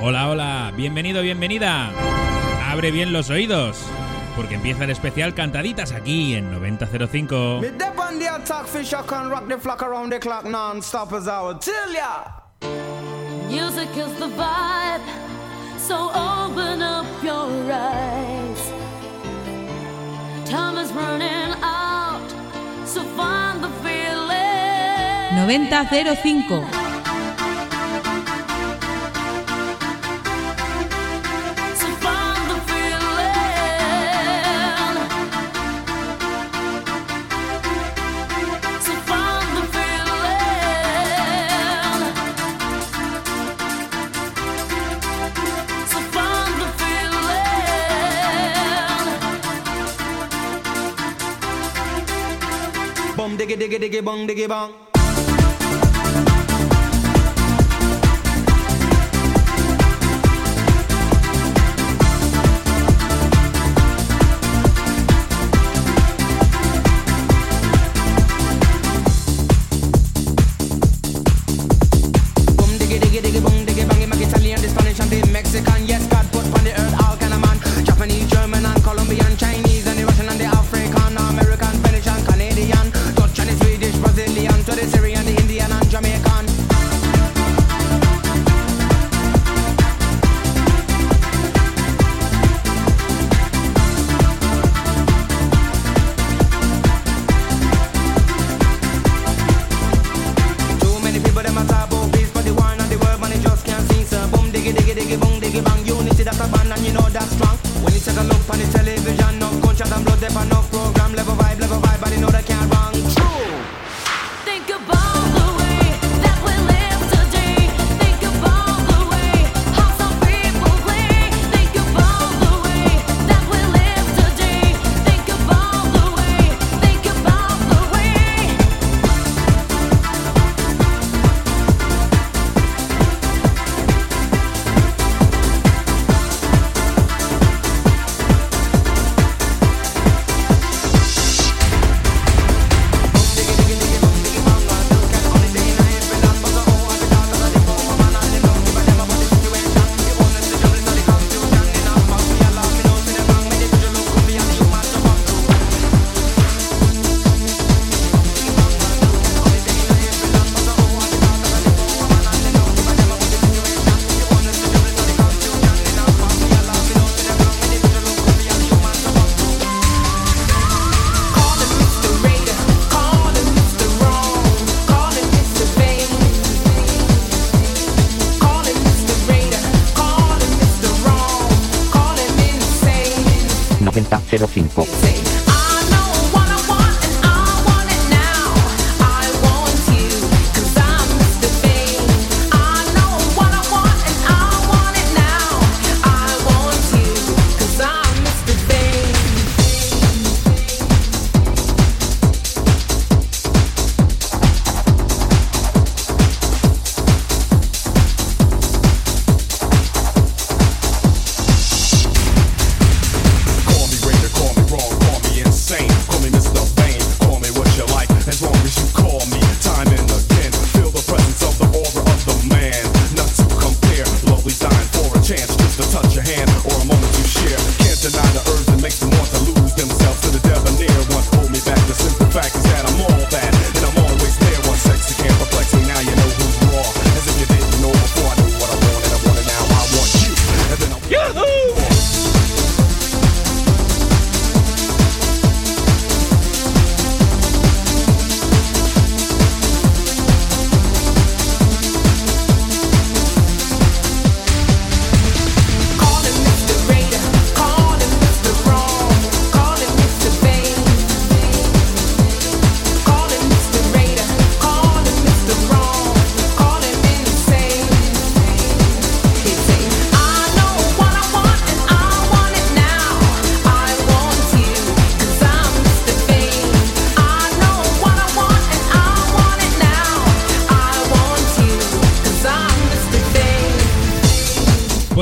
Hola, hola, bienvenido, bienvenida. Abre bien los oídos, porque empieza el especial Cantaditas aquí en 9005. Me dip on the attack, fish, I can rock the flock around the clock non-stop as I would tell ya. Music is the vibe, so open up your eyes. Time is running out, so find 9005. diggy diggy bong diggy bong.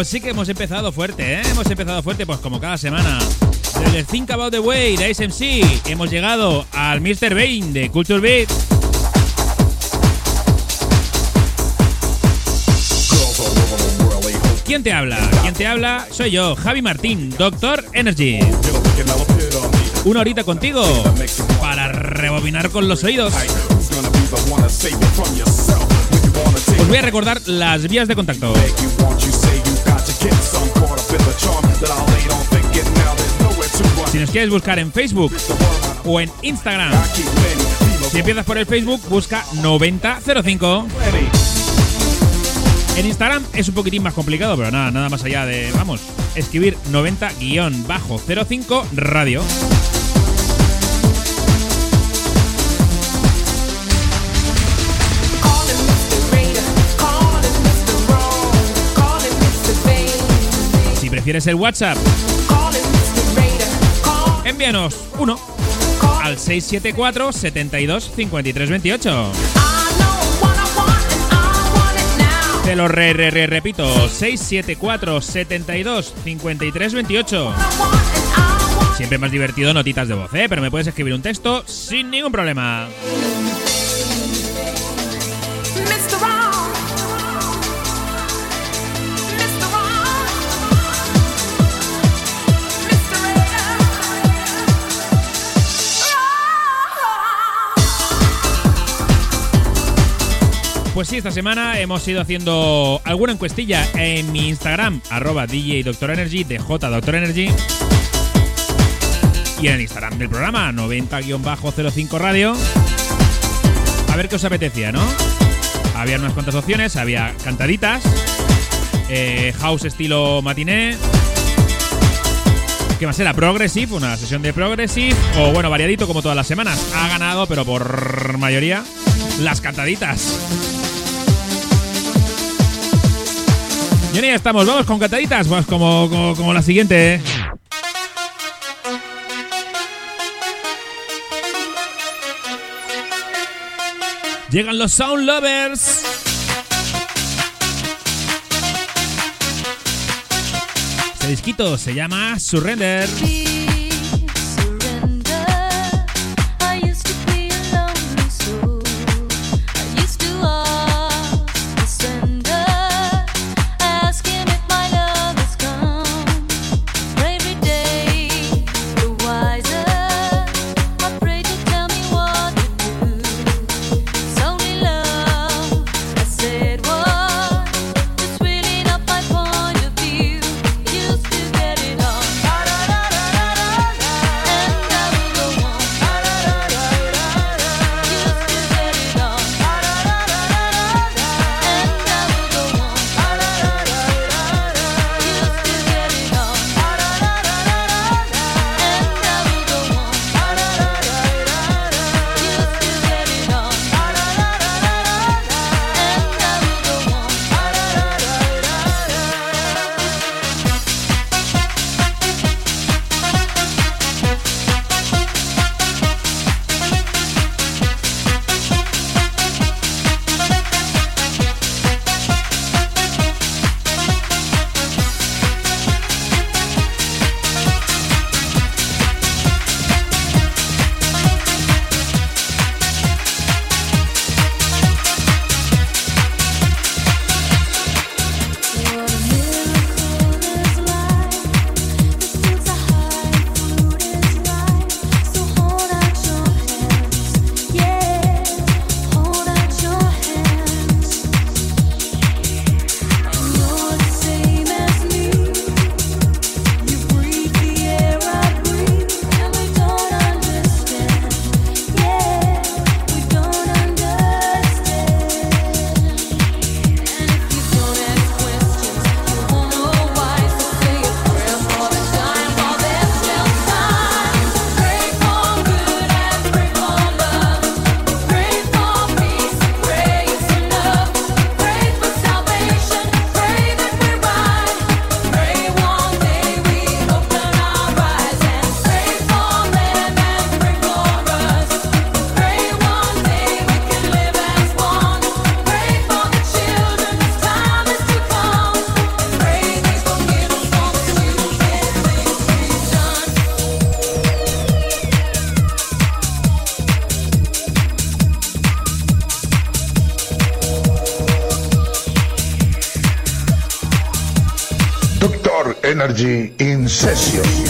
Pues sí que hemos empezado fuerte, ¿eh? Hemos empezado fuerte, pues como cada semana. Desde Think About the Way de SMC hemos llegado al Mr. Bane de Culture Beat. ¿Quién te habla? ¿Quién te habla? Soy yo, Javi Martín, Doctor Energy. Una horita contigo para rebobinar con los oídos. Os voy a recordar las vías de contacto. Si nos quieres buscar en Facebook o en Instagram, si empiezas por el Facebook, busca 9005. En Instagram es un poquitín más complicado, pero nada, nada más allá de, vamos, escribir 90-05 radio. Prefieres el WhatsApp, envíanos uno al 674 72 53 28. I know what I want and I want it now. Te lo re, re, re- repito, 674 72 53 28. I want and I want Siempre más divertido notitas de voz, ¿eh? Pero me puedes escribir un texto sin ningún problema. Pues sí, esta semana hemos ido haciendo alguna encuestilla en mi Instagram, arroba DJ Doctor DJ Doctor. Y en el Instagram del programa, 90-05 Radio. A ver qué os apetecía, ¿no? Había unas cuantas opciones, había cantaditas, eh, house estilo matiné. ¿Qué más era? Progressive, una sesión de Progressive. O bueno, variadito como todas las semanas. Ha ganado, pero por mayoría, las cantaditas. Y ya estamos, vamos con cantaditas, pues como, como, la siguiente. ¿eh? Llegan los Sound Lovers. Este disquito se llama. Surrender. Pure Energy In Session.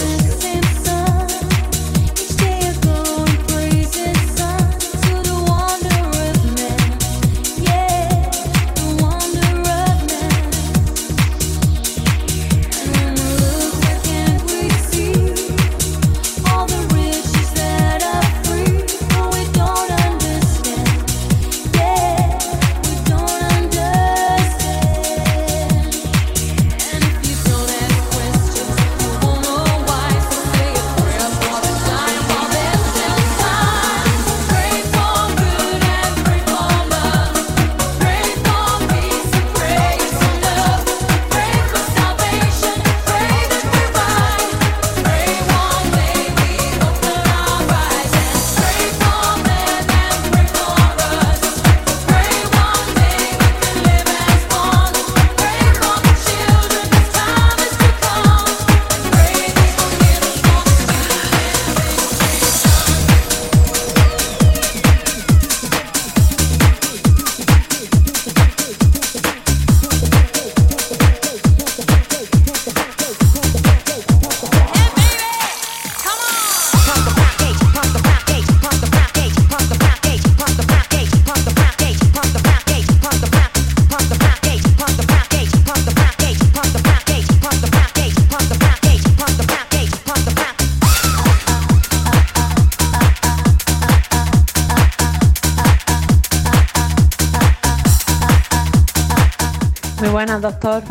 Doctor.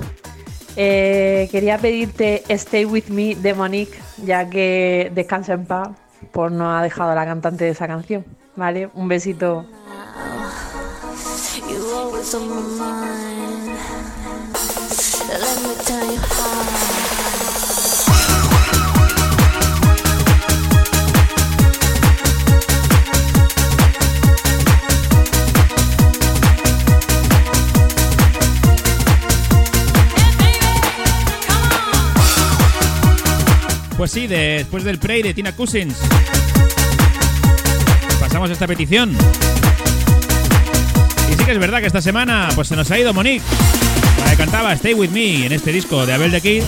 Eh, quería pedirte Stay With Me de Monique, ya que descansa en paz, por no ha dejado la cantante de esa canción. ¿Vale? Un besito. Pues sí, después del Prey de Tina Cousins. Pasamos esta petición. Y sí que es verdad que esta semana pues se nos ha ido Monique. La que cantaba Stay With Me en este disco de Abel de Kid.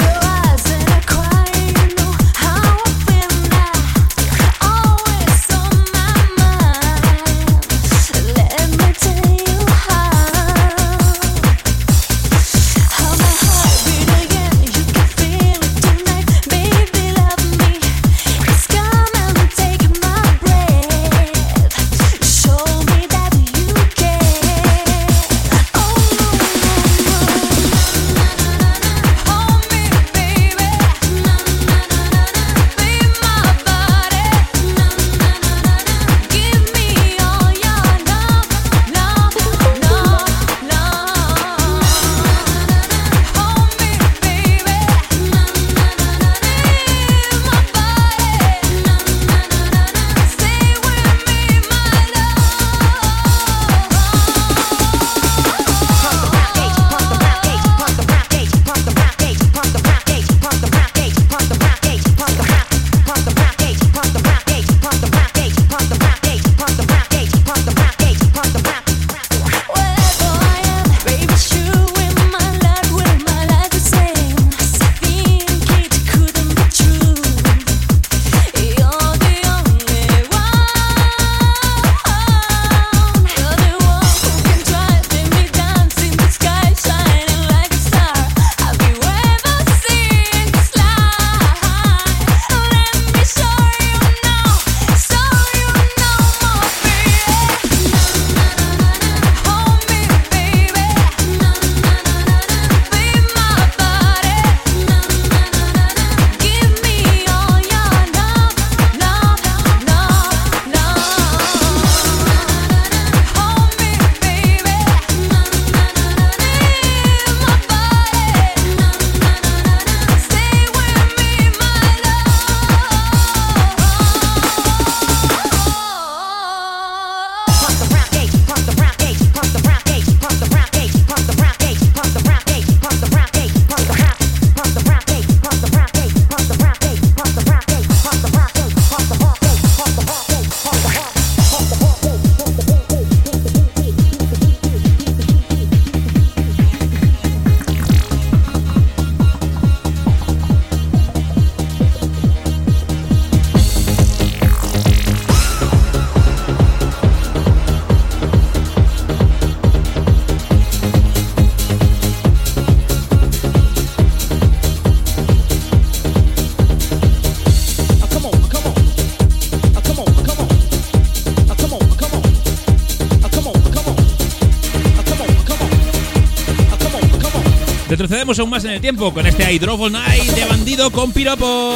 Retrocedemos aún más en el tiempo con este Night de bandido con piropo.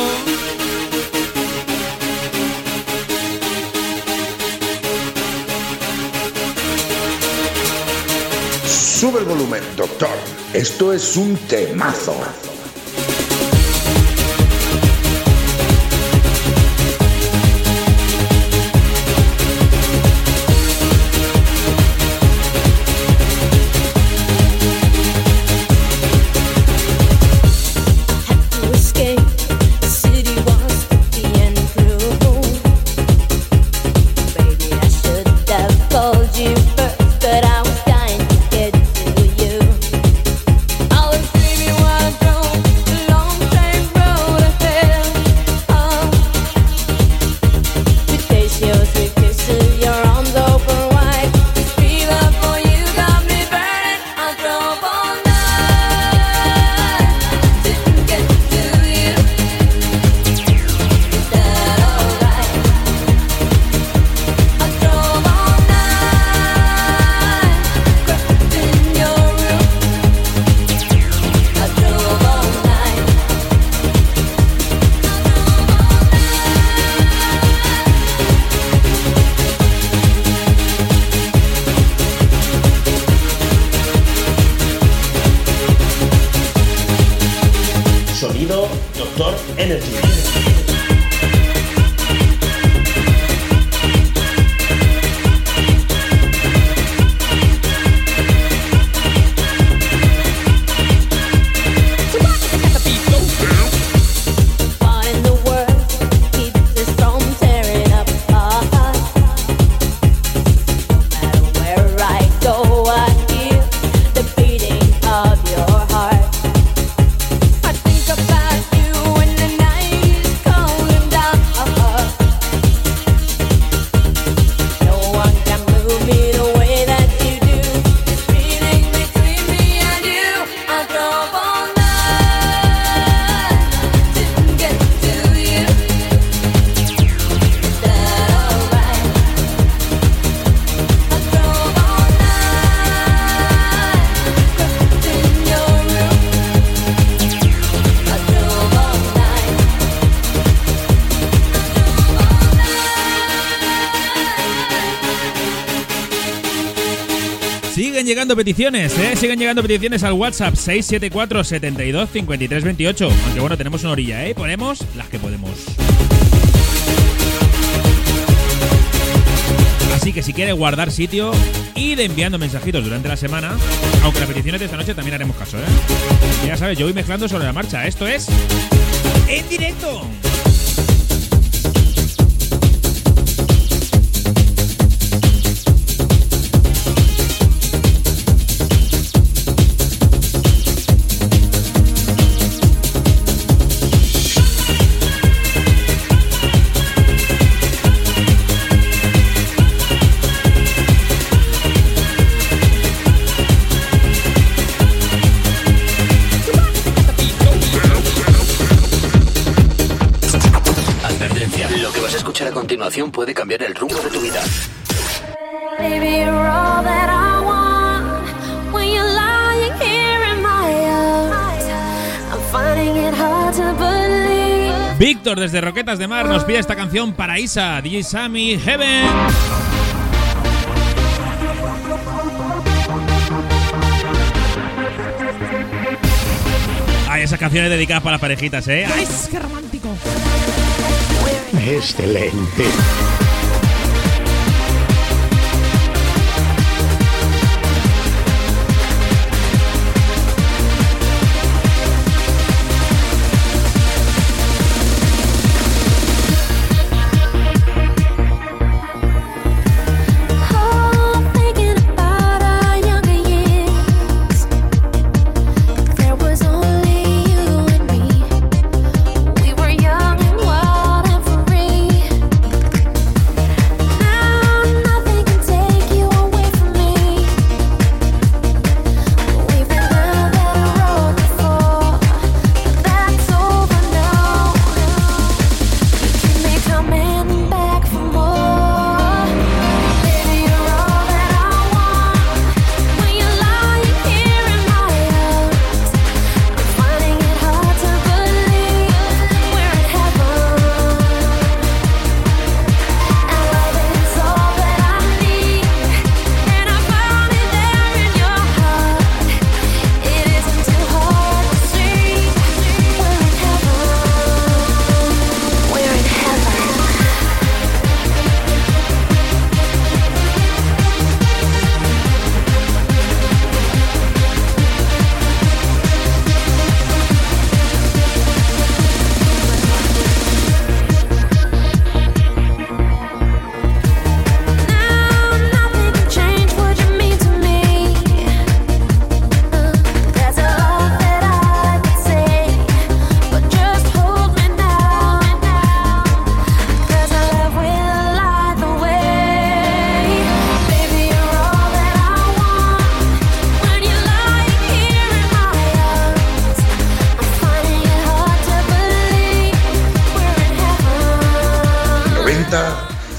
Sube el volumen, doctor. Esto es un temazo. Llegando peticiones, ¿eh? Siguen llegando peticiones al WhatsApp 674 72 53 28. Aunque bueno, tenemos una orilla, ¿eh? Ponemos las que podemos. Así que si quieres guardar sitio, id enviando mensajitos durante la semana. Aunque las peticiones de esta noche también haremos caso, ¿eh? Ya sabes, yo voy mezclando sobre la marcha. Esto es. ¡En directo! Puede cambiar el rumbo de tu vida. Víctor desde Roquetas de Mar nos pide esta canción para Isa, DJ Sammy, Heaven. Ay, esas canciones dedicadas para las parejitas, ¿eh? ¡Ay, qué romántico! Excelente.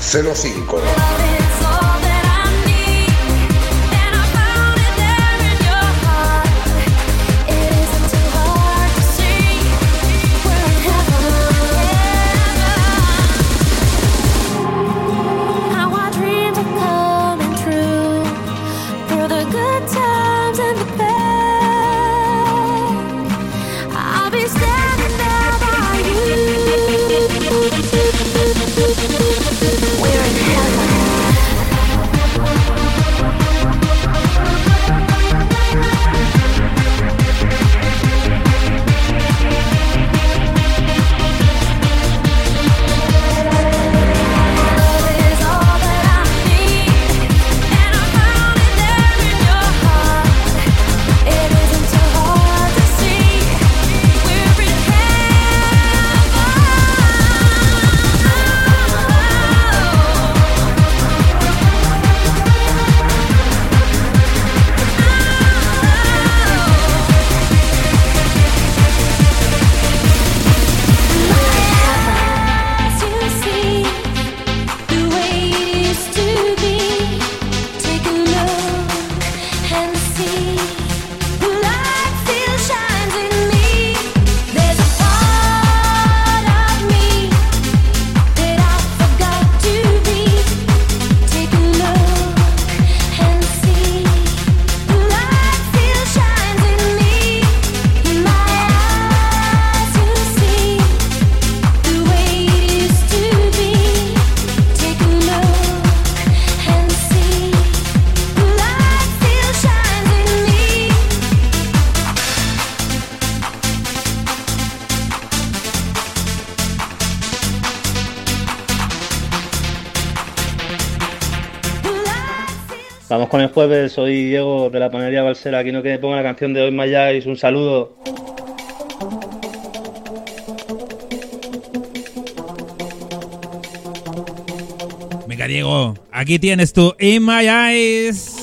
05. Vamos con el jueves, soy Diego de la panería Balsera. Aquí no que me ponga la canción de hoy Mayáis. Un saludo. Venga, Diego, aquí tienes tu In My Eyes.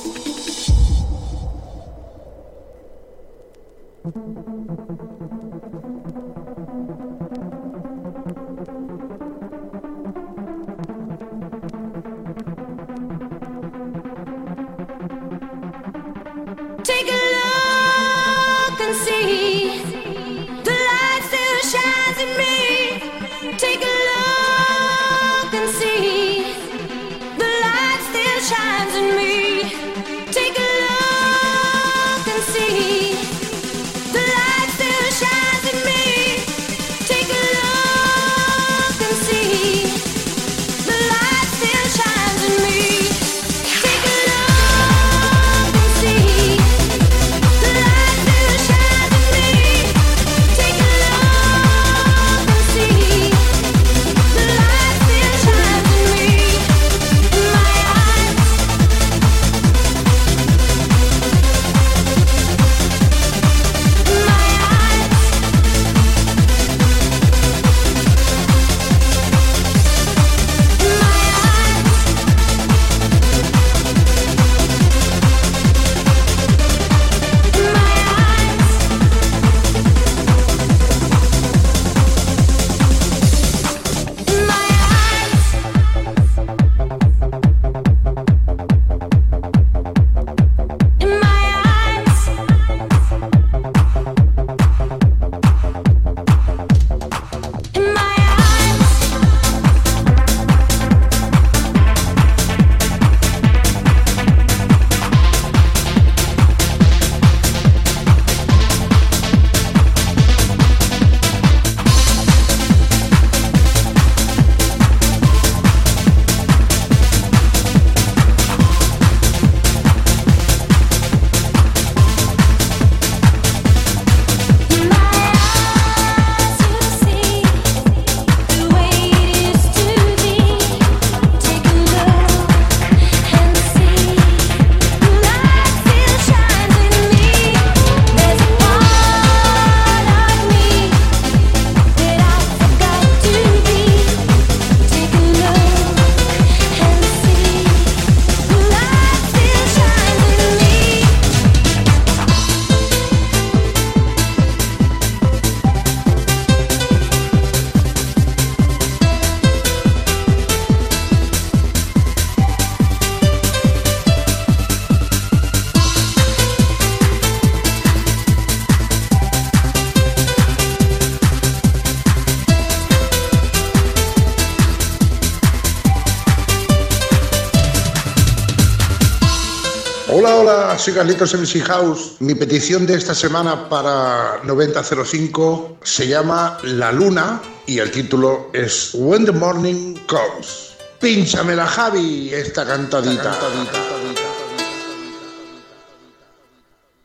Soy Carlitos MC House. Mi petición de esta semana para 9005 se llama La Luna y el título es When the Morning Comes. Pínchamela, Javi, esta cantadita.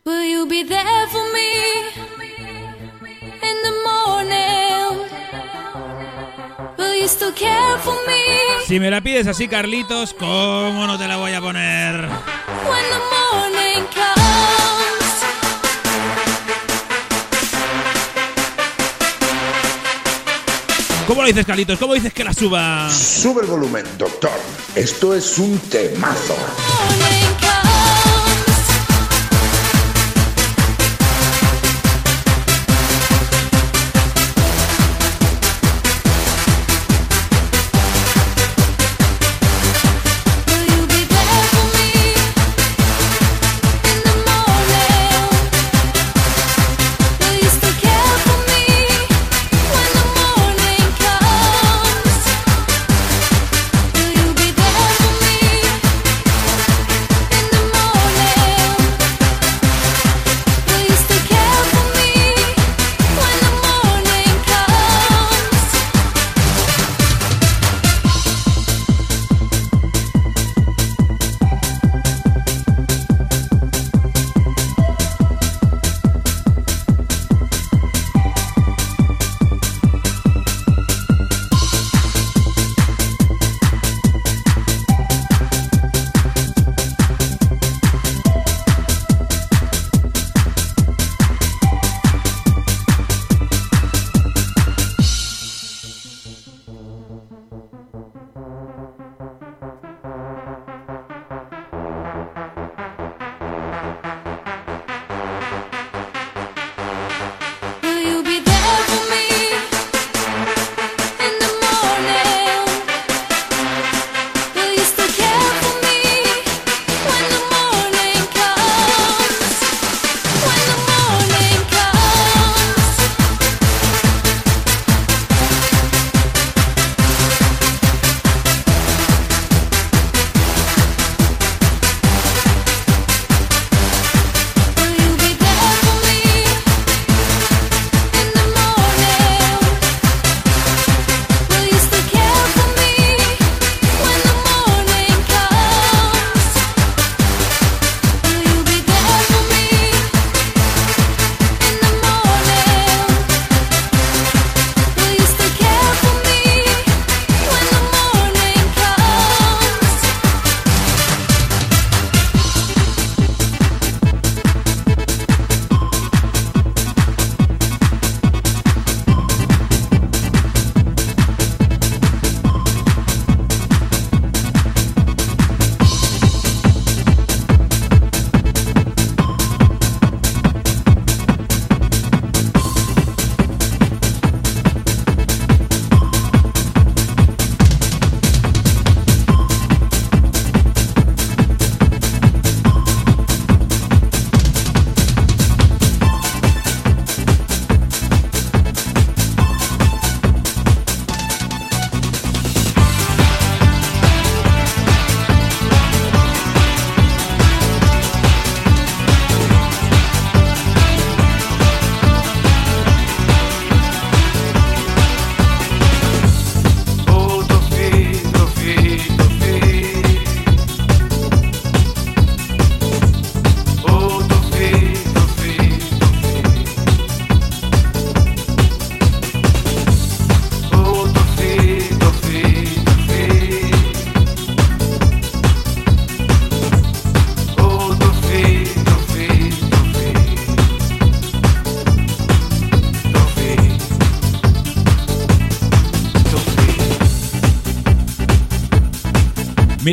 Will you be there for me in the morning? Will you still care for me Si me la pides así, Carlitos, ¿cómo no te la voy a poner? ¿Cómo lo dices, Carlitos? ¿Cómo dices que la suba? Sube el volumen, doctor. Esto es un temazo.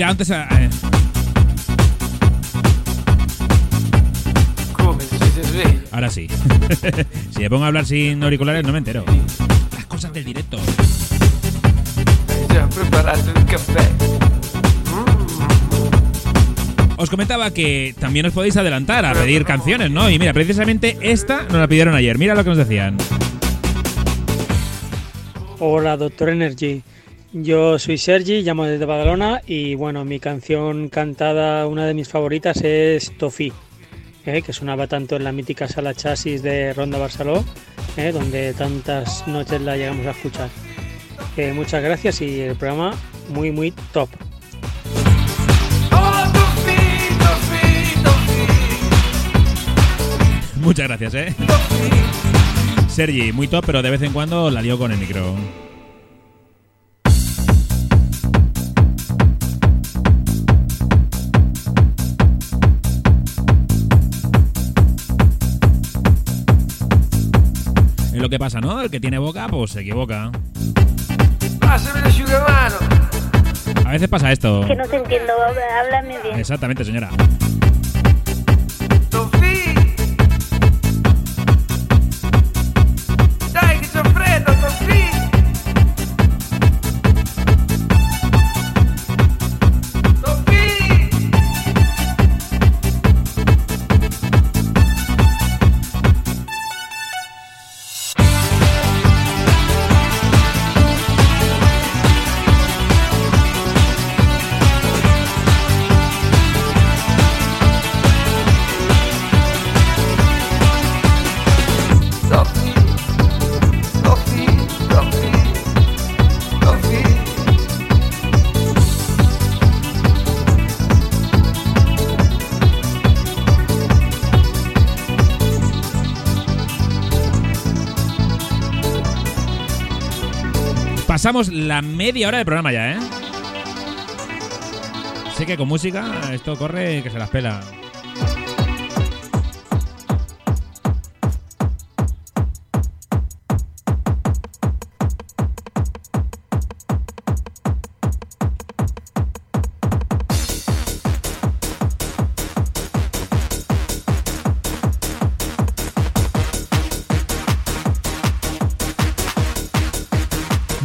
Antes. eh, bien. ahora sí. si me pongo a hablar sin auriculares, no me entero. Las cosas del directo. Os comentaba que también os podéis adelantar a pedir canciones, ¿no? Y mira, precisamente esta nos la pidieron ayer. Mira lo que nos decían. Hola, doctor Energy. Yo soy Sergi, llamo desde Badalona y bueno, mi canción cantada, una de mis favoritas es Tofi, ¿eh? que sonaba tanto en la mítica sala chasis de Ronda Barceló, ¿eh? donde tantas noches la llegamos a escuchar. Eh, muchas gracias y el programa muy muy top. Muchas gracias, ¿eh? Sergi, muy top, pero de vez en cuando la lío con el micro. Lo que pasa, ¿no? El que tiene boca, pues se equivoca. A veces pasa esto. Que no te entiendo, háblame bien. Exactamente, señora. Pasamos la media hora del programa ya, ¿eh? Sé que con música esto corre que se las pela.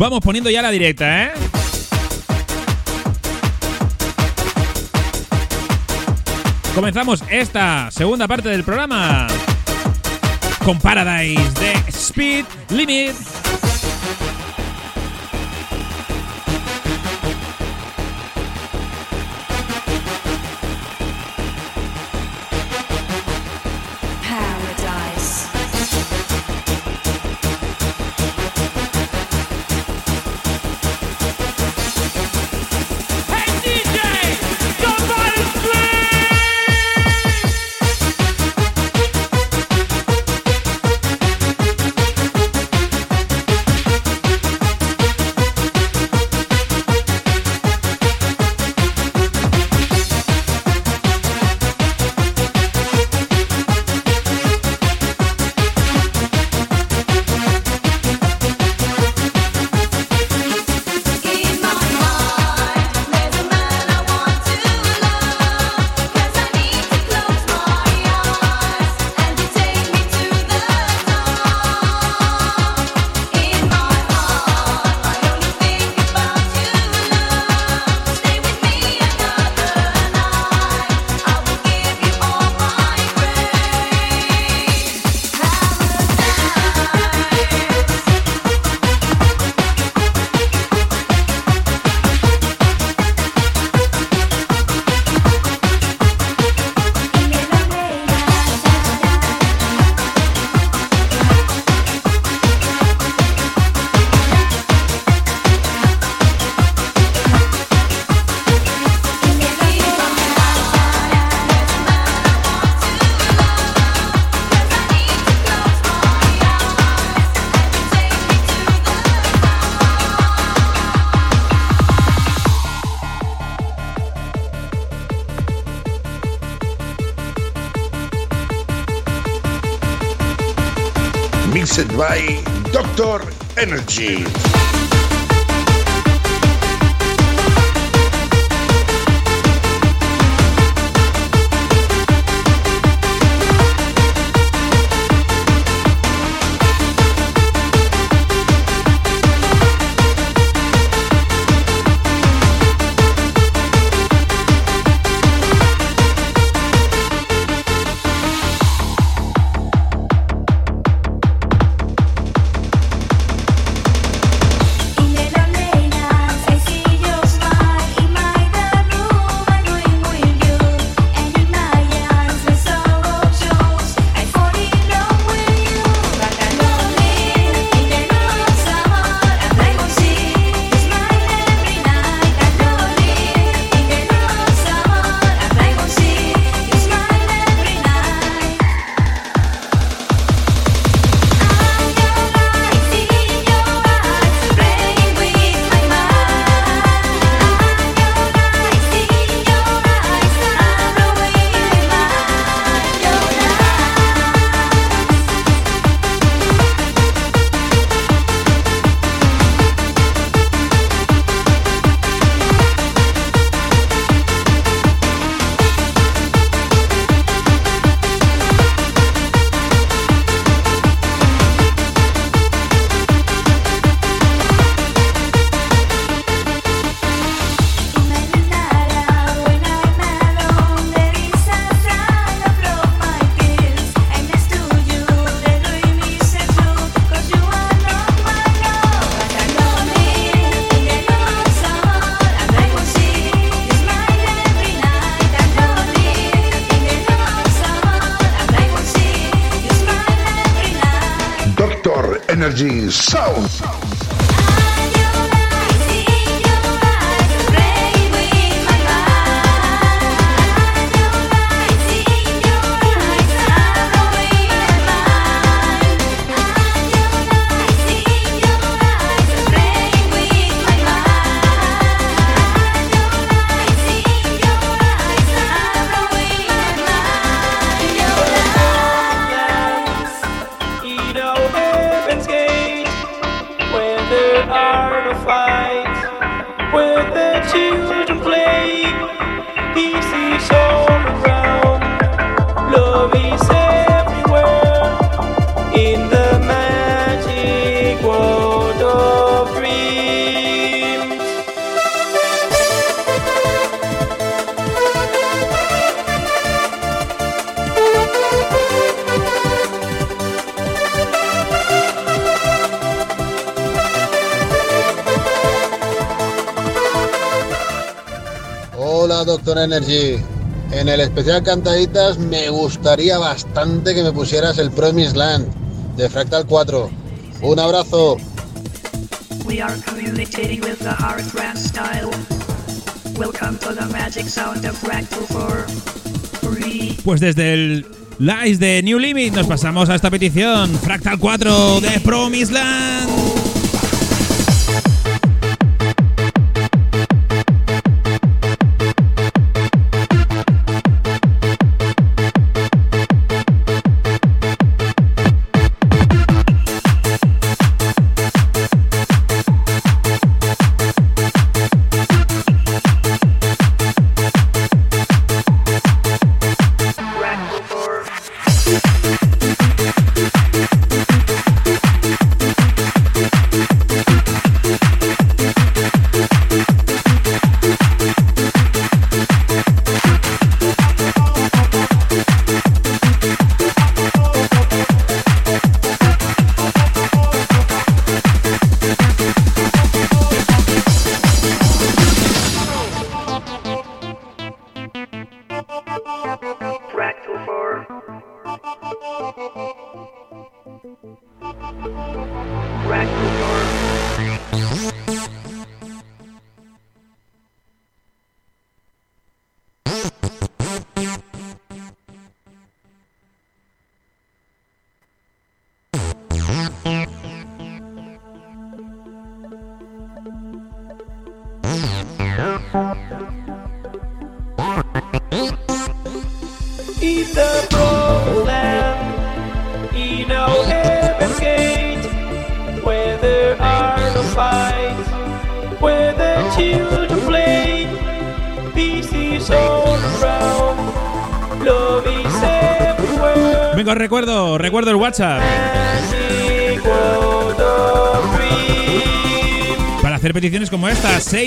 Vamos poniendo ya la directa, ¿eh? Comenzamos esta segunda parte del programa con Paradise de Speed Limit. Energy Energy. En el especial Cantaditas me gustaría bastante que me pusieras el Promised Land de Fractal 4. Un abrazo. We are communicating with the hard rap style. Welcome to the magic sound of Fractal 4. Free. Pues desde el Lies de New Limit nos pasamos a esta petición. Fractal 4 de Promised Land.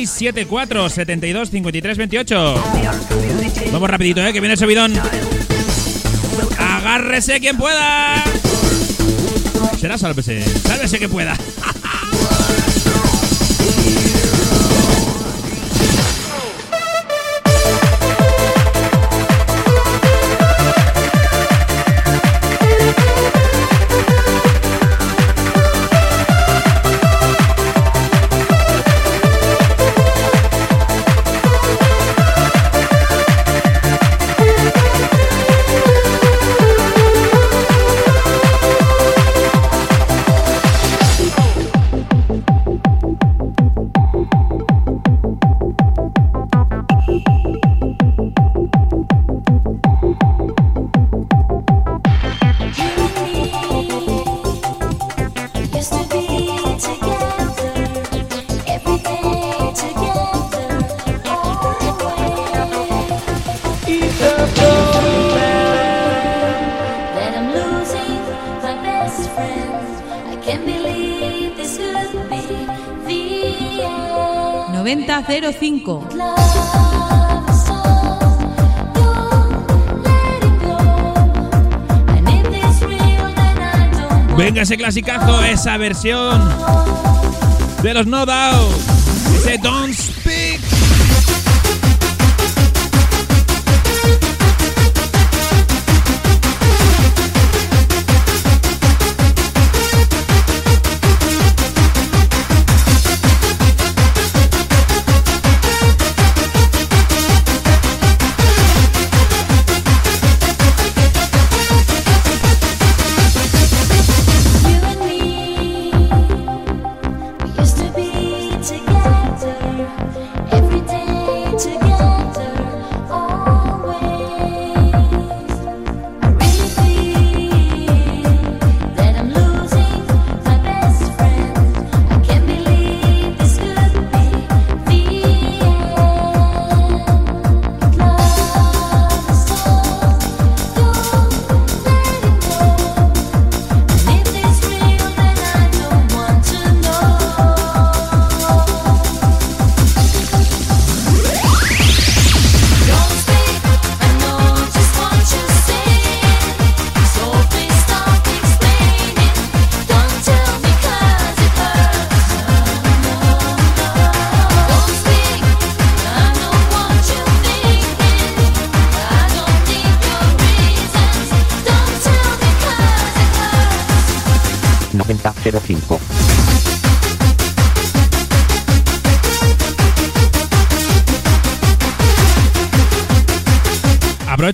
674 72 53 28. Vamos rapidito, eh, que viene el subidón. Agárrese quien pueda. Será sálvese, sálvese quien pueda. I don't Venga ese clasicazo, esa versión de los No Doubt. Ese Don't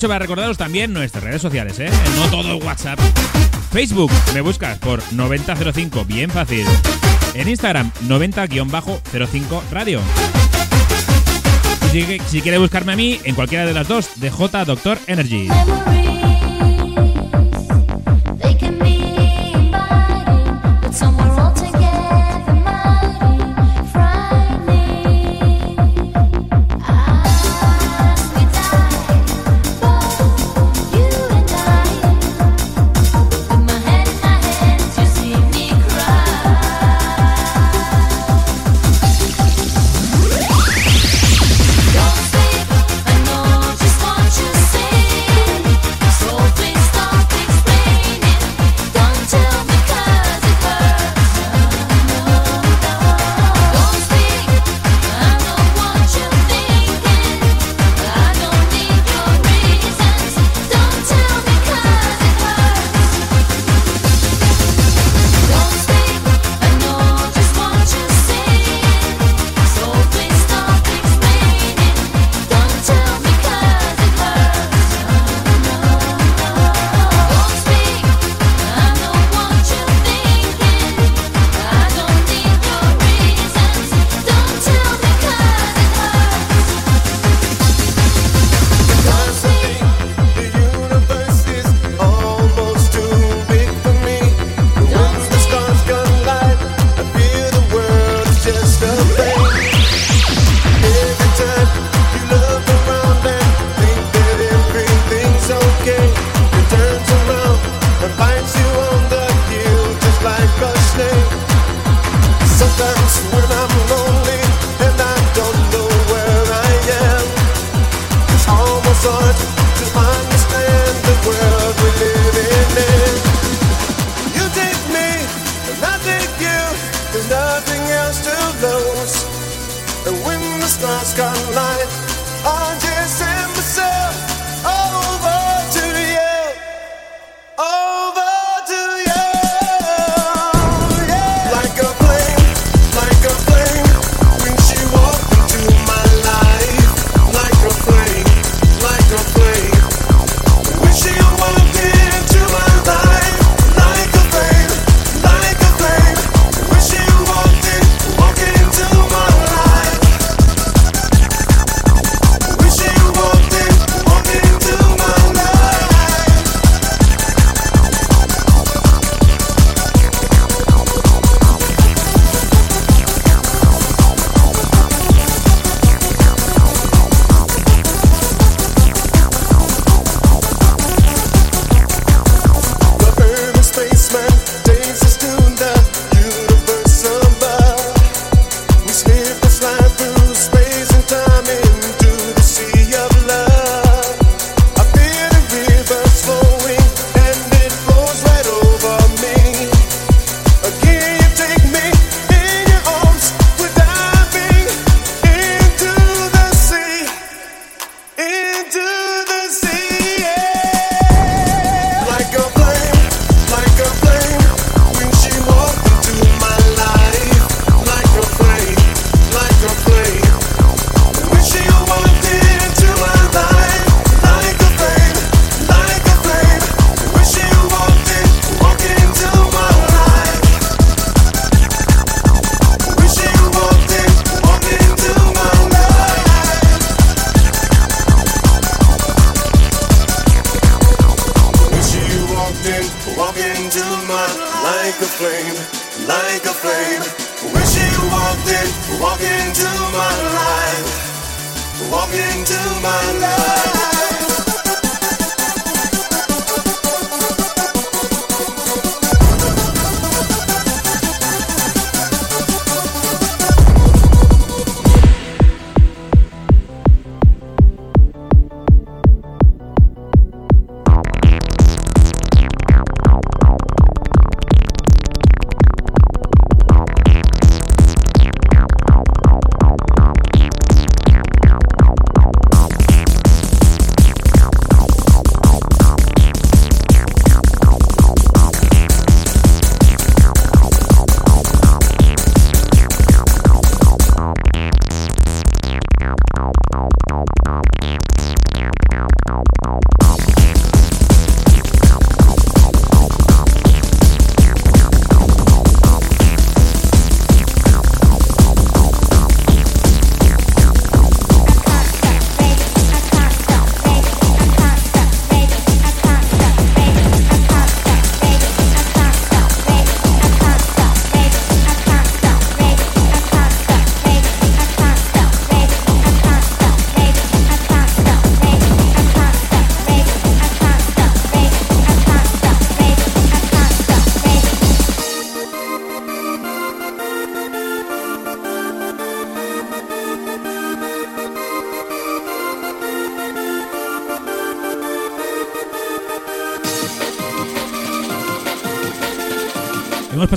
Aprovecho para recordaros también nuestras redes sociales. ¿eh? No todo WhatsApp. Facebook, me buscas por 9005, bien fácil. En Instagram, 90-05 radio. Si, si quiere buscarme a mí, en cualquiera de las dos, de J Doctor Energy.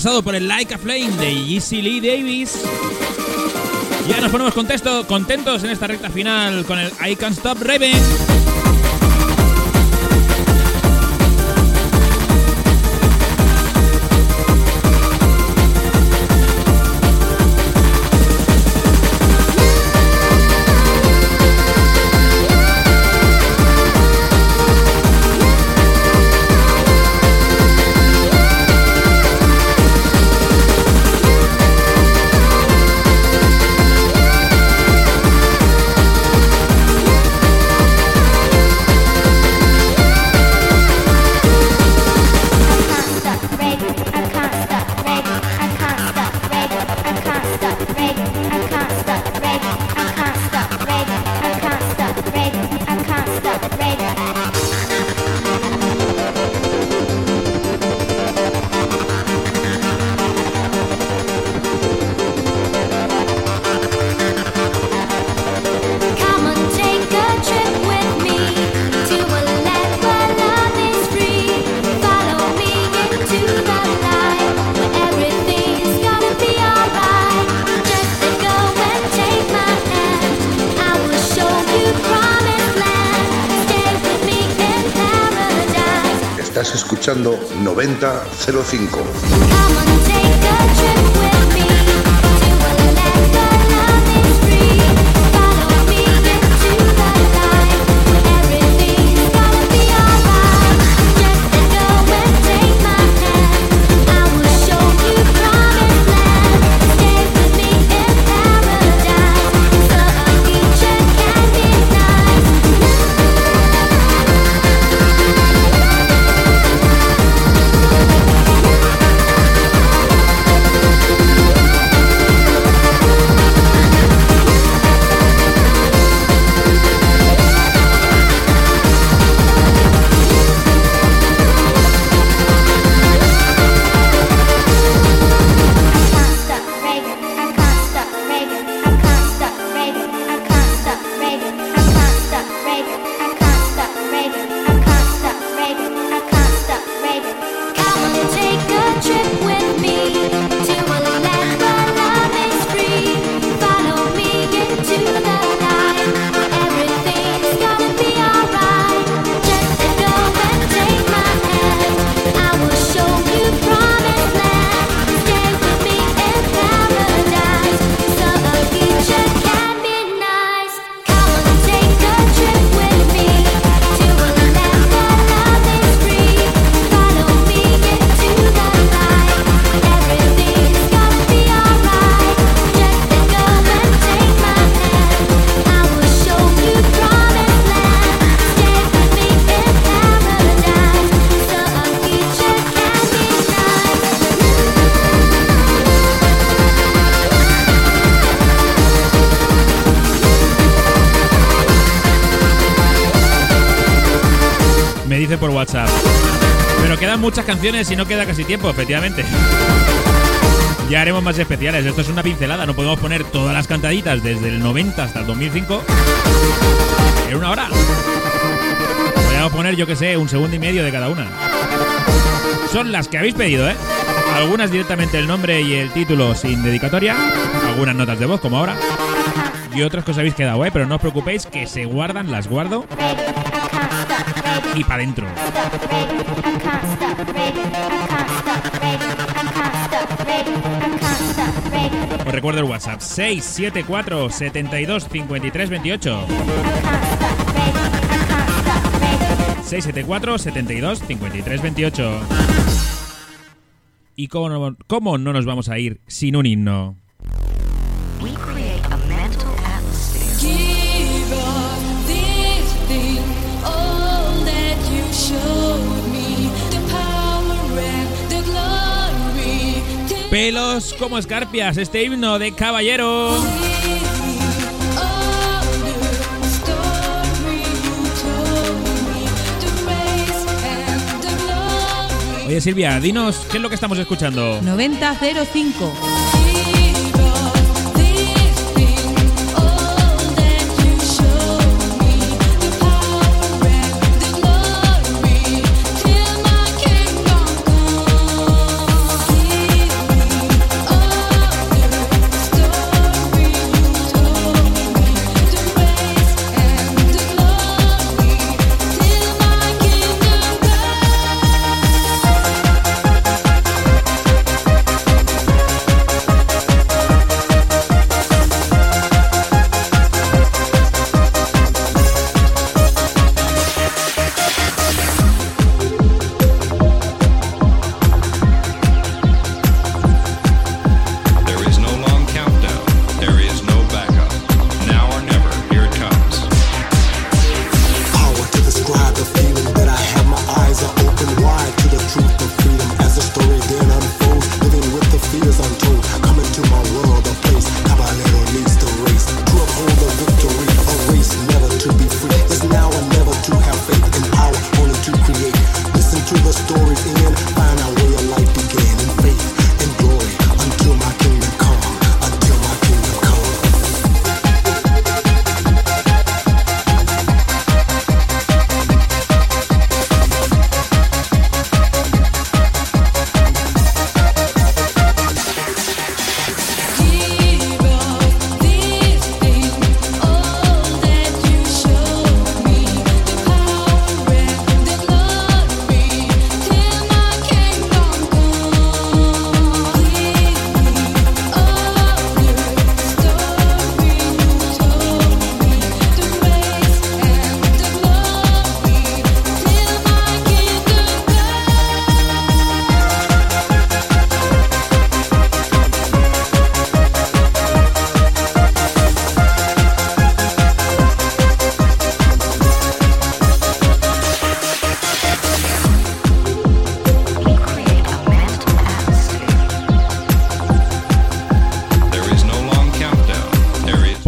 Por el Like a Flame de Easy Lee Davis. Ya nos ponemos contesto, contentos en esta recta final con el I Can't Stop Raving. 9005. Muchas canciones y no queda casi tiempo, efectivamente. Ya haremos más especiales. Esto es una pincelada. No podemos poner todas las cantaditas desde el 90 hasta el 2005 en una hora. Podríamos poner, yo que sé, un segundo y medio de cada una. Son las que habéis pedido, ¿eh? Algunas directamente el nombre y el título sin dedicatoria. Algunas notas de voz, como ahora. Y otras que os habéis quedado, ¿eh? Pero no os preocupéis que se guardan, las guardo. Y para adentro. Os recuerdo el WhatsApp 674 72 53 28. 674 72 53 28. ¿Y cómo no, cómo no nos vamos a ir sin un himno? Pelos como escarpias, este himno de caballero. Oye Silvia, dinos, ¿qué es lo que estamos escuchando? 9005.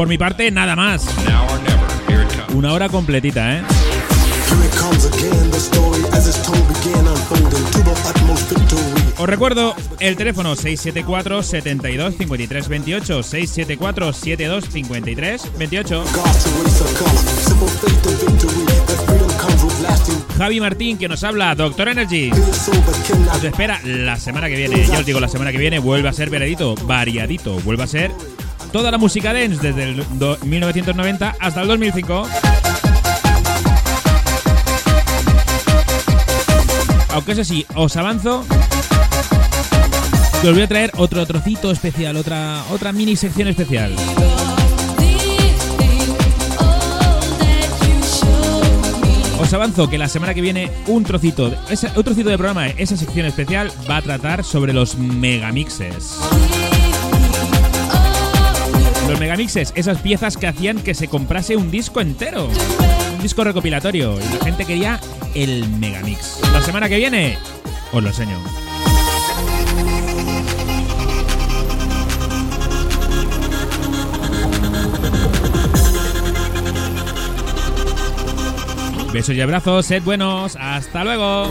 Por mi parte, nada más. Una hora completita, ¿eh? Os recuerdo el teléfono 674 72 53 28 674 72 53 28 Javi Martín que nos habla Doctor Energy. Os espera la semana que viene. Ya os digo, la semana que viene vuelve a ser veredito Variadito, vuelve a ser Toda la música dance desde el do- 1990 hasta el 2005 Aunque eso sí, os avanzo os voy a traer otro trocito especial, otra, otra mini sección especial. Os avanzo que la semana que viene un trocito, un trocito de programa, esa sección especial va a tratar sobre los megamixes. Megamixes, esas piezas que hacían que se comprase un disco entero, un disco recopilatorio, y la gente quería el megamix. La semana que viene os lo enseño. Besos y abrazos, sed buenos, hasta luego.